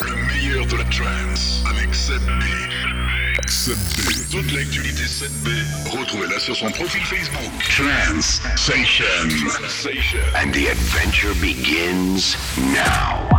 Le meilleur de la trance avec 7B. 7B. Toute l'actualité 7B, retrouvez-la sur son profil Facebook. Trans Station. And the adventure begins now.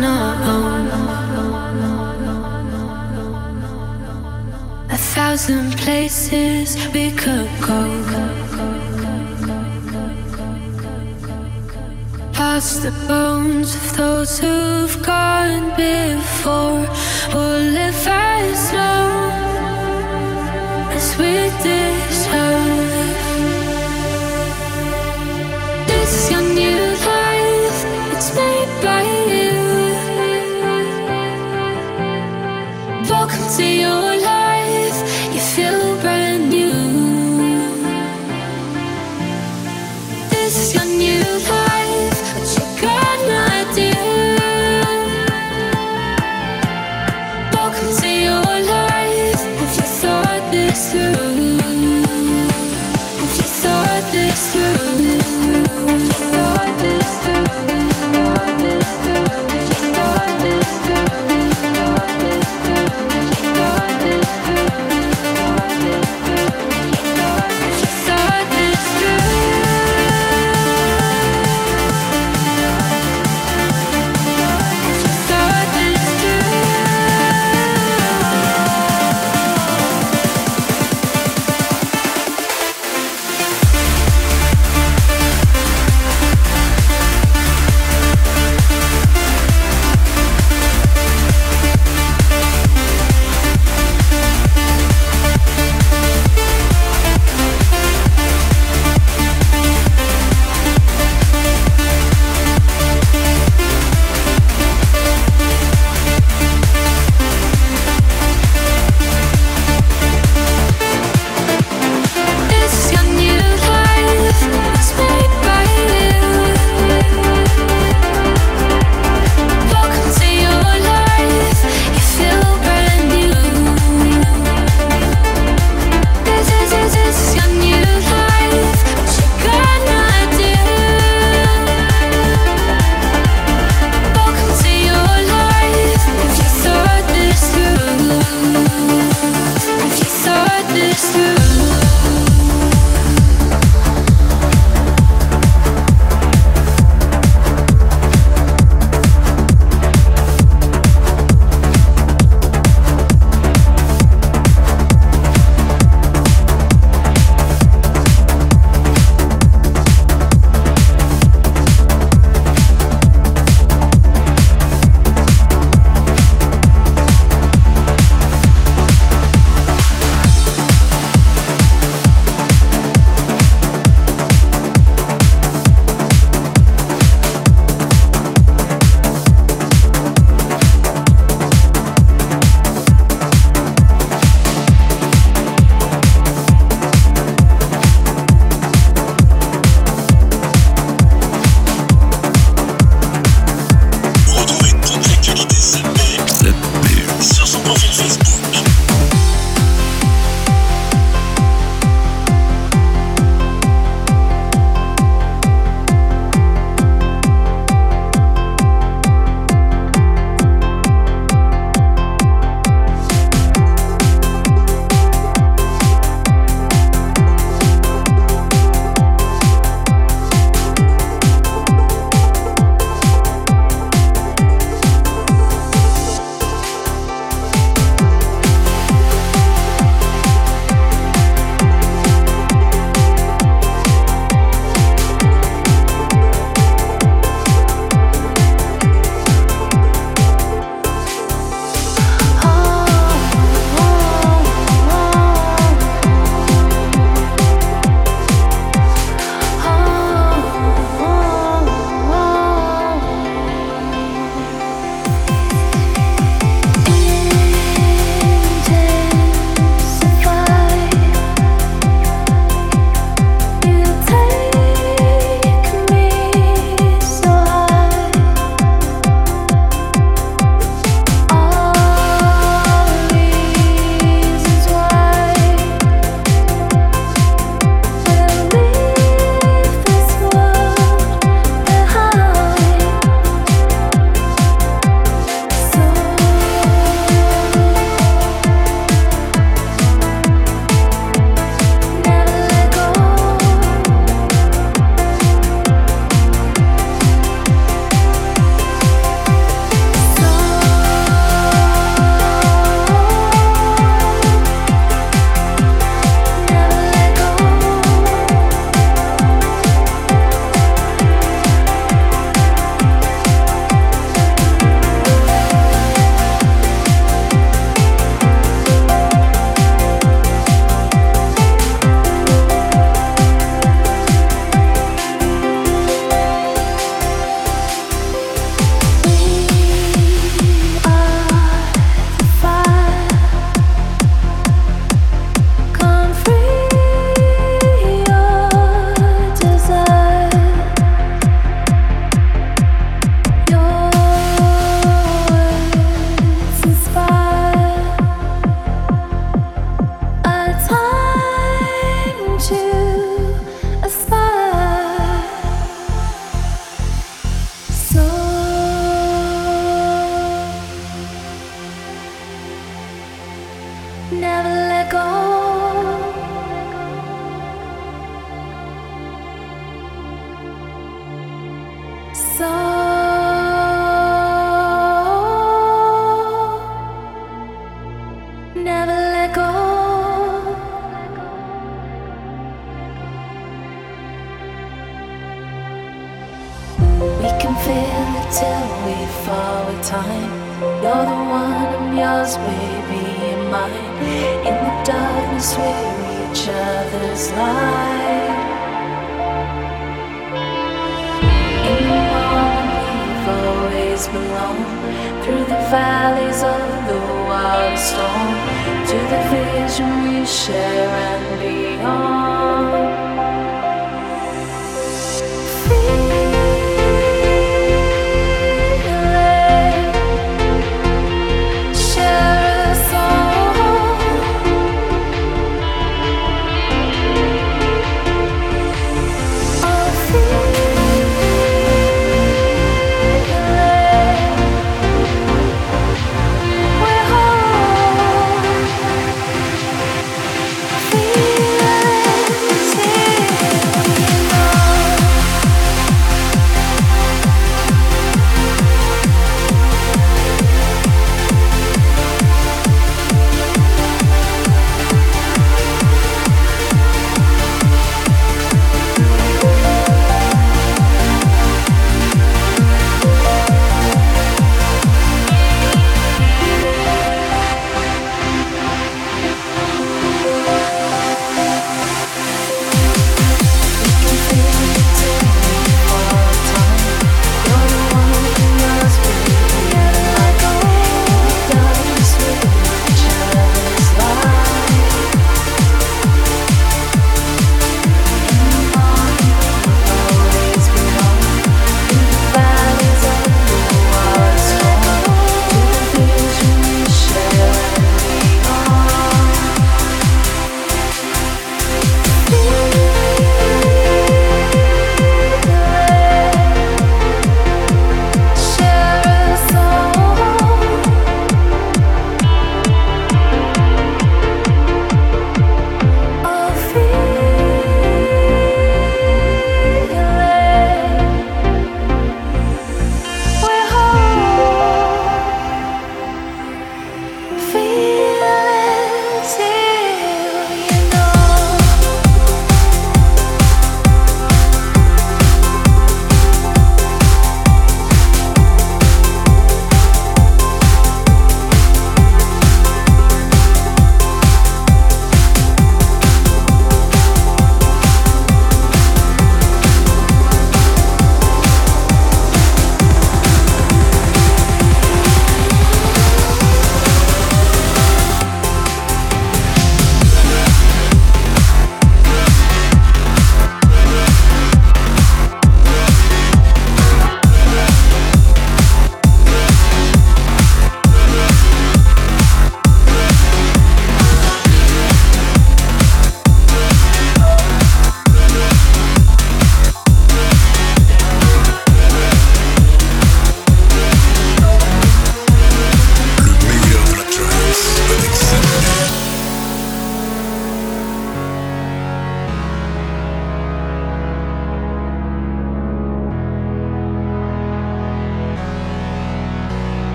We're on our own. A thousand places we could go. Past the bones of those who've gone before, we'll live as long as we deserve.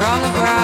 pick me